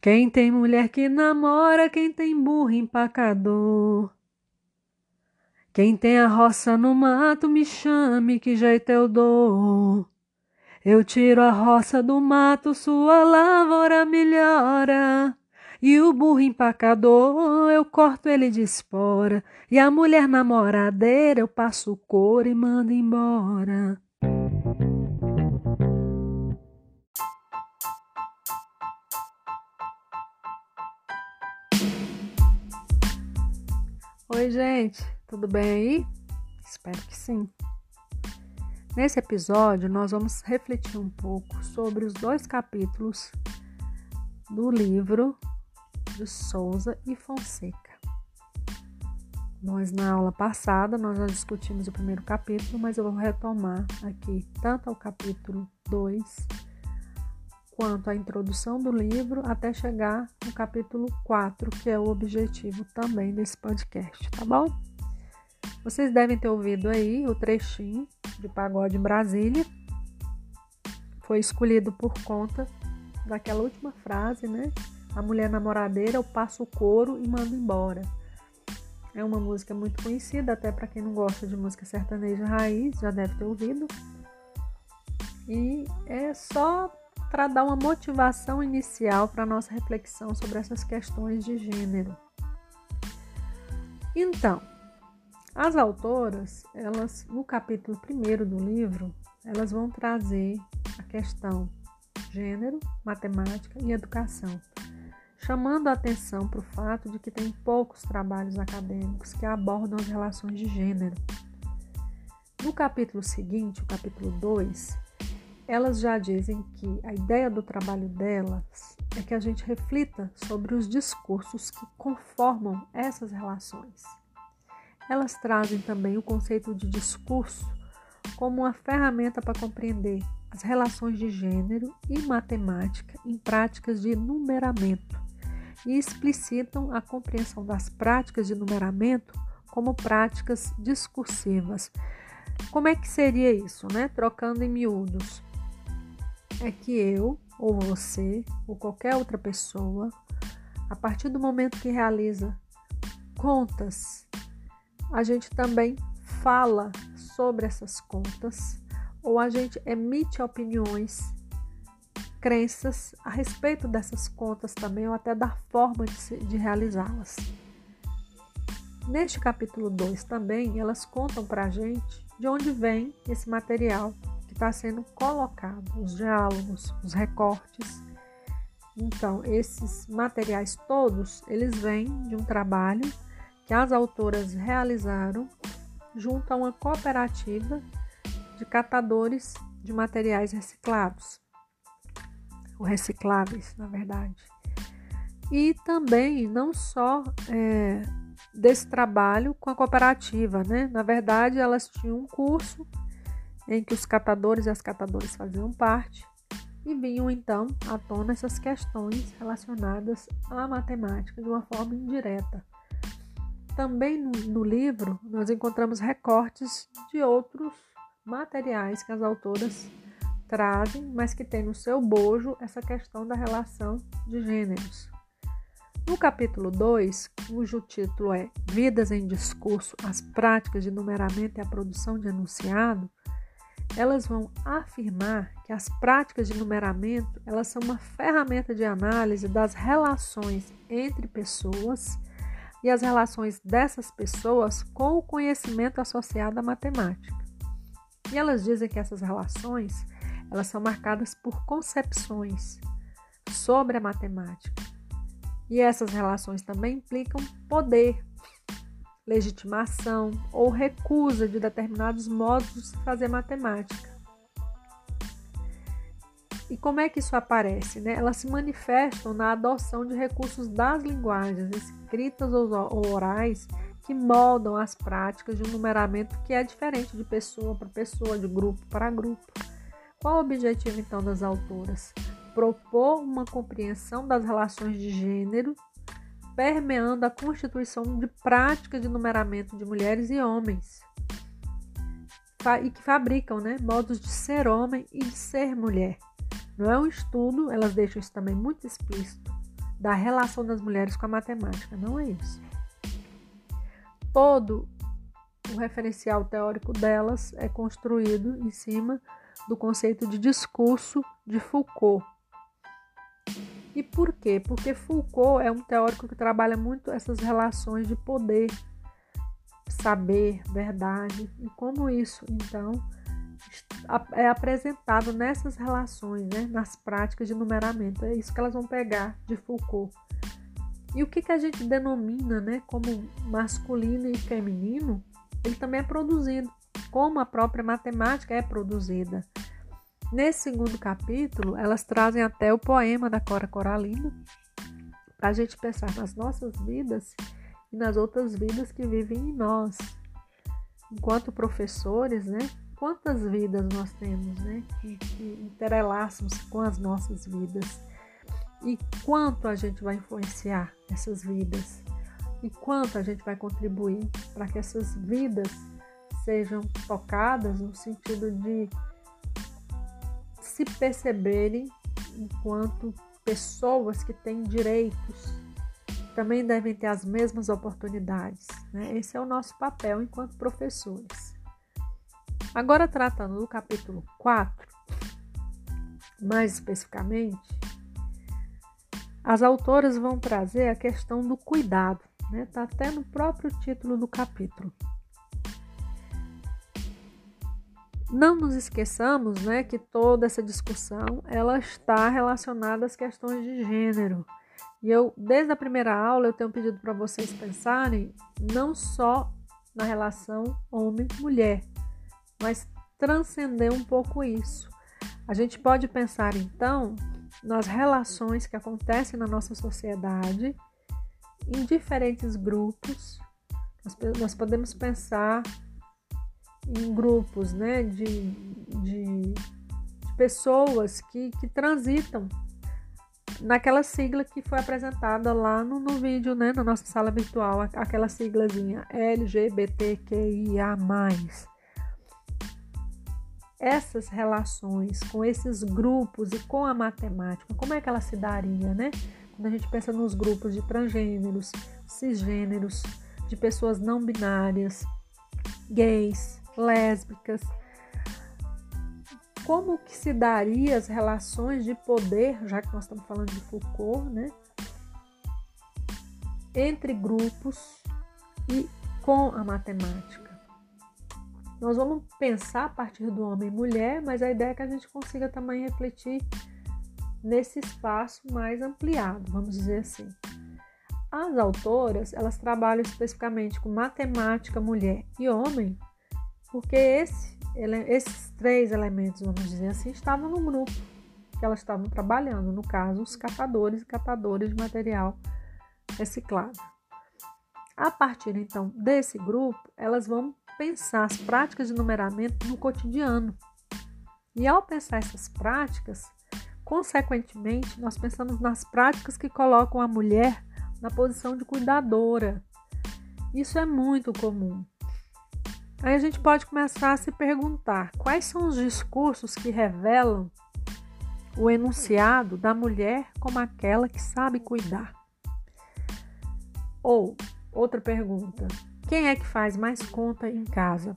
Quem tem mulher que namora, quem tem burro empacador. Quem tem a roça no mato, me chame, que jeito eu dou. Eu tiro a roça do mato, sua lavoura melhora. E o burro empacador, eu corto ele de espora. E a mulher namoradeira, eu passo cor e mando embora. Oi, gente, tudo bem aí? Espero que sim. Nesse episódio, nós vamos refletir um pouco sobre os dois capítulos do livro de Souza e Fonseca. Nós, na aula passada, nós já discutimos o primeiro capítulo, mas eu vou retomar aqui tanto o capítulo 2 quanto a introdução do livro até chegar no capítulo 4, que é o objetivo também desse podcast, tá bom? Vocês devem ter ouvido aí o trechinho de Pagode em Brasília. Foi escolhido por conta daquela última frase, né? A mulher namoradeira, eu passo o couro e mando embora. É uma música muito conhecida, até para quem não gosta de música sertaneja raiz, já deve ter ouvido. E é só para dar uma motivação inicial para a nossa reflexão sobre essas questões de gênero. Então, as autoras, elas no capítulo 1 do livro, elas vão trazer a questão gênero, matemática e educação, chamando a atenção para o fato de que tem poucos trabalhos acadêmicos que abordam as relações de gênero. No capítulo seguinte, o capítulo 2, elas já dizem que a ideia do trabalho delas é que a gente reflita sobre os discursos que conformam essas relações. Elas trazem também o conceito de discurso como uma ferramenta para compreender as relações de gênero e matemática em práticas de numeramento e explicitam a compreensão das práticas de numeramento como práticas discursivas. Como é que seria isso, né? Trocando em miúdos é que eu, ou você, ou qualquer outra pessoa, a partir do momento que realiza contas, a gente também fala sobre essas contas, ou a gente emite opiniões, crenças a respeito dessas contas também, ou até da forma de, de realizá-las. Neste capítulo 2 também, elas contam para a gente de onde vem esse material está sendo colocado, os diálogos, os recortes. Então, esses materiais todos, eles vêm de um trabalho que as autoras realizaram junto a uma cooperativa de catadores de materiais reciclados, ou recicláveis, na verdade. E também não só é, desse trabalho com a cooperativa, né? Na verdade, elas tinham um curso em que os catadores e as catadoras faziam parte, e vinham então à tona essas questões relacionadas à matemática de uma forma indireta. Também no, no livro nós encontramos recortes de outros materiais que as autoras trazem, mas que tem no seu bojo essa questão da relação de gêneros. No capítulo 2, cujo título é Vidas em Discurso, as práticas de numeramento e a produção de enunciado, elas vão afirmar que as práticas de numeramento elas são uma ferramenta de análise das relações entre pessoas e as relações dessas pessoas com o conhecimento associado à matemática. E elas dizem que essas relações elas são marcadas por concepções sobre a matemática. E essas relações também implicam poder, legitimação ou recusa de determinados modos de se fazer matemática. E como é que isso aparece? Né? Elas se manifestam na adoção de recursos das linguagens, escritas ou orais, que moldam as práticas de um numeramento que é diferente de pessoa para pessoa, de grupo para grupo. Qual o objetivo então das autoras? Propor uma compreensão das relações de gênero permeando a constituição de práticas de numeramento de mulheres e homens, e que fabricam né, modos de ser homem e de ser mulher. Não é um estudo, elas deixam isso também muito explícito, da relação das mulheres com a matemática, não é isso. Todo o referencial teórico delas é construído em cima do conceito de discurso de Foucault. E por quê? Porque Foucault é um teórico que trabalha muito essas relações de poder, saber, verdade, e como isso, então, é apresentado nessas relações, né, nas práticas de numeramento. É isso que elas vão pegar de Foucault. E o que, que a gente denomina né, como masculino e feminino, ele também é produzido, como a própria matemática é produzida. Nesse segundo capítulo, elas trazem até o poema da Cora Coralina, para a gente pensar nas nossas vidas e nas outras vidas que vivem em nós. Enquanto professores, né? Quantas vidas nós temos, né? Que, que entrelaçamos com as nossas vidas. E quanto a gente vai influenciar essas vidas. E quanto a gente vai contribuir para que essas vidas sejam tocadas no sentido de se perceberem enquanto pessoas que têm direitos, também devem ter as mesmas oportunidades. Né? Esse é o nosso papel enquanto professores. Agora, tratando do capítulo 4, mais especificamente, as autoras vão trazer a questão do cuidado, está né? Tá até no próprio título do capítulo. Não nos esqueçamos né, que toda essa discussão ela está relacionada às questões de gênero. E eu, desde a primeira aula, eu tenho pedido para vocês pensarem não só na relação homem-mulher, mas transcender um pouco isso. A gente pode pensar então nas relações que acontecem na nossa sociedade em diferentes grupos. Nós, nós podemos pensar em grupos né, de, de, de pessoas que, que transitam naquela sigla que foi apresentada lá no, no vídeo, né, na nossa sala virtual, aquela siglazinha LGBTQIA. Essas relações com esses grupos e com a matemática, como é que ela se daria, né? Quando a gente pensa nos grupos de transgêneros, cisgêneros, de pessoas não binárias, gays, lésbicas, como que se daria as relações de poder, já que nós estamos falando de Foucault, né? Entre grupos e com a matemática. Nós vamos pensar a partir do homem e mulher, mas a ideia é que a gente consiga também refletir nesse espaço mais ampliado, vamos dizer assim. As autoras, elas trabalham especificamente com matemática, mulher e homem, porque esse, esses três elementos, vamos dizer assim, estavam no grupo que elas estavam trabalhando, no caso, os catadores e catadores de material reciclável. A partir então desse grupo, elas vão pensar as práticas de numeramento no cotidiano. E ao pensar essas práticas, consequentemente, nós pensamos nas práticas que colocam a mulher na posição de cuidadora. Isso é muito comum. Aí a gente pode começar a se perguntar quais são os discursos que revelam o enunciado da mulher como aquela que sabe cuidar. Ou, outra pergunta: quem é que faz mais conta em casa?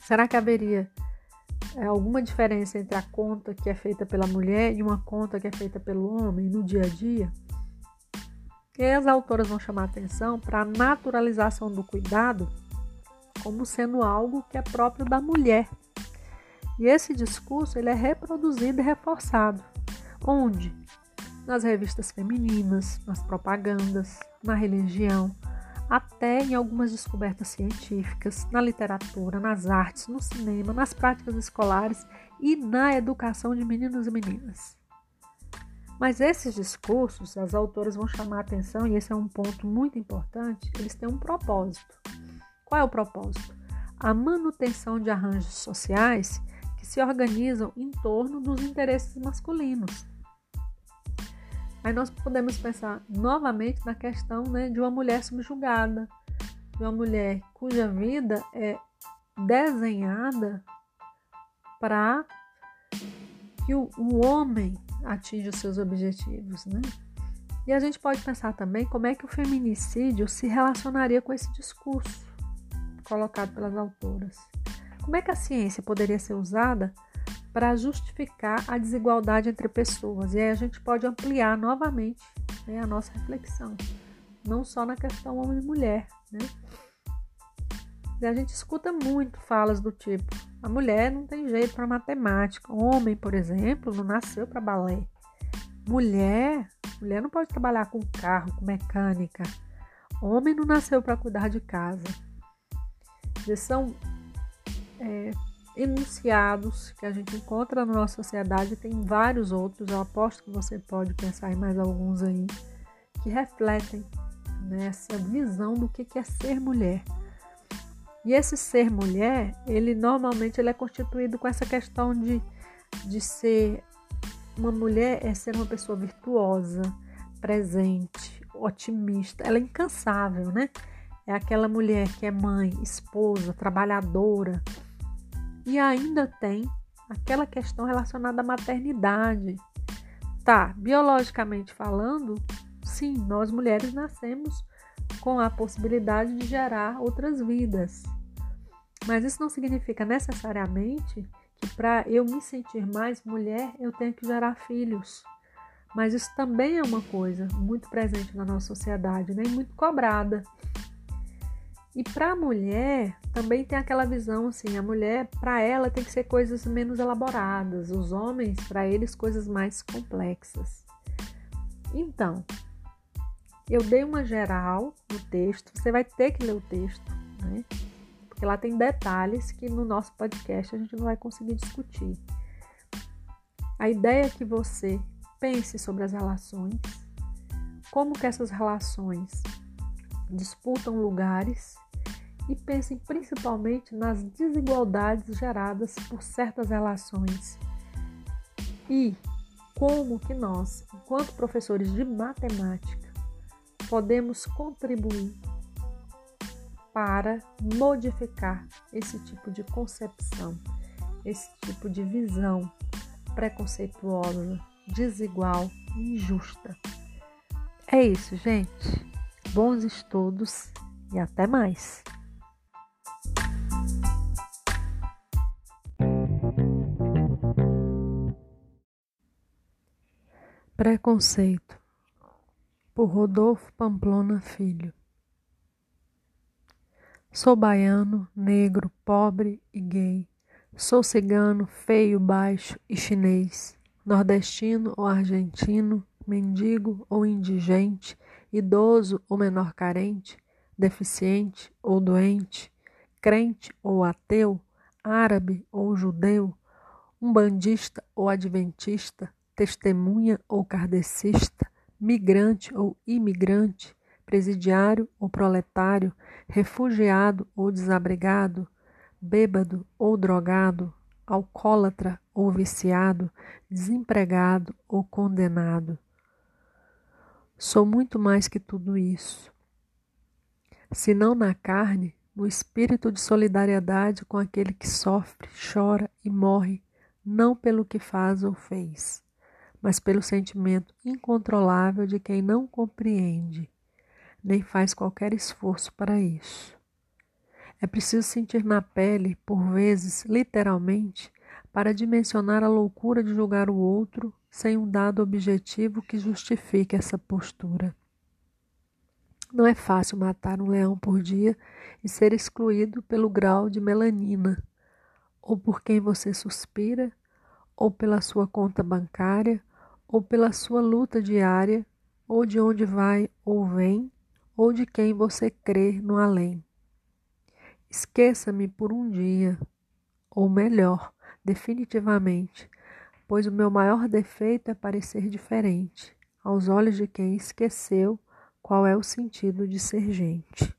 Será que haveria é, alguma diferença entre a conta que é feita pela mulher e uma conta que é feita pelo homem no dia a dia? E as autoras vão chamar atenção para a naturalização do cuidado como sendo algo que é próprio da mulher. E esse discurso ele é reproduzido e reforçado. Onde? Nas revistas femininas, nas propagandas, na religião, até em algumas descobertas científicas, na literatura, nas artes, no cinema, nas práticas escolares e na educação de meninos e meninas. Mas esses discursos, as autoras vão chamar a atenção, e esse é um ponto muito importante, eles têm um propósito. Qual é o propósito? A manutenção de arranjos sociais que se organizam em torno dos interesses masculinos. Aí nós podemos pensar novamente na questão né, de uma mulher subjugada, de uma mulher cuja vida é desenhada para que o, o, homem atinja os seus objetivos, né? E a gente pode pensar também como é que o feminicídio se relacionaria com esse discurso colocado pelas autoras. Como é que a ciência poderia ser usada para justificar a desigualdade entre pessoas? E aí a gente pode ampliar novamente né, a nossa reflexão, não só na questão homem e mulher. Né? E a gente escuta muito falas do tipo: a mulher não tem jeito para matemática, homem, por exemplo, não nasceu para balé. Mulher, mulher não pode trabalhar com carro, com mecânica. Homem não nasceu para cuidar de casa. São é, enunciados que a gente encontra na nossa sociedade, tem vários outros, eu aposto que você pode pensar em mais alguns aí, que refletem né, essa visão do que é ser mulher. E esse ser mulher, ele normalmente ele é constituído com essa questão de, de ser uma mulher é ser uma pessoa virtuosa, presente, otimista, ela é incansável, né? É aquela mulher que é mãe, esposa, trabalhadora. E ainda tem aquela questão relacionada à maternidade. Tá, biologicamente falando, sim, nós mulheres nascemos com a possibilidade de gerar outras vidas. Mas isso não significa necessariamente que para eu me sentir mais mulher, eu tenho que gerar filhos. Mas isso também é uma coisa muito presente na nossa sociedade, né? E muito cobrada. E para a mulher também tem aquela visão assim, a mulher para ela tem que ser coisas menos elaboradas, os homens para eles coisas mais complexas. Então, eu dei uma geral no texto, você vai ter que ler o texto, né? Porque lá tem detalhes que no nosso podcast a gente não vai conseguir discutir. A ideia é que você pense sobre as relações, como que essas relações disputam lugares e pensem principalmente nas desigualdades geradas por certas relações e como que nós, enquanto professores de matemática, podemos contribuir para modificar esse tipo de concepção, esse tipo de visão preconceituosa, desigual injusta. É isso, gente. Bons estudos e até mais. Preconceito por Rodolfo Pamplona Filho. Sou baiano, negro, pobre e gay. Sou cigano, feio, baixo e chinês. Nordestino ou argentino, mendigo ou indigente, idoso ou menor carente, deficiente ou doente, crente ou ateu, árabe ou judeu, umbandista ou adventista, testemunha ou kardecista, migrante ou imigrante, presidiário ou proletário, refugiado ou desabrigado, bêbado ou drogado, alcoólatra ou viciado, desempregado ou condenado. Sou muito mais que tudo isso. Se não na carne, no espírito de solidariedade com aquele que sofre, chora e morre, não pelo que faz ou fez mas pelo sentimento incontrolável de quem não compreende, nem faz qualquer esforço para isso. É preciso sentir na pele, por vezes, literalmente, para dimensionar a loucura de julgar o outro sem um dado objetivo que justifique essa postura. Não é fácil matar um leão por dia e ser excluído pelo grau de melanina, ou por quem você suspira, ou pela sua conta bancária, ou pela sua luta diária, ou de onde vai ou vem, ou de quem você crê no além. Esqueça-me por um dia, ou melhor, definitivamente, pois o meu maior defeito é parecer diferente, aos olhos de quem esqueceu qual é o sentido de ser gente.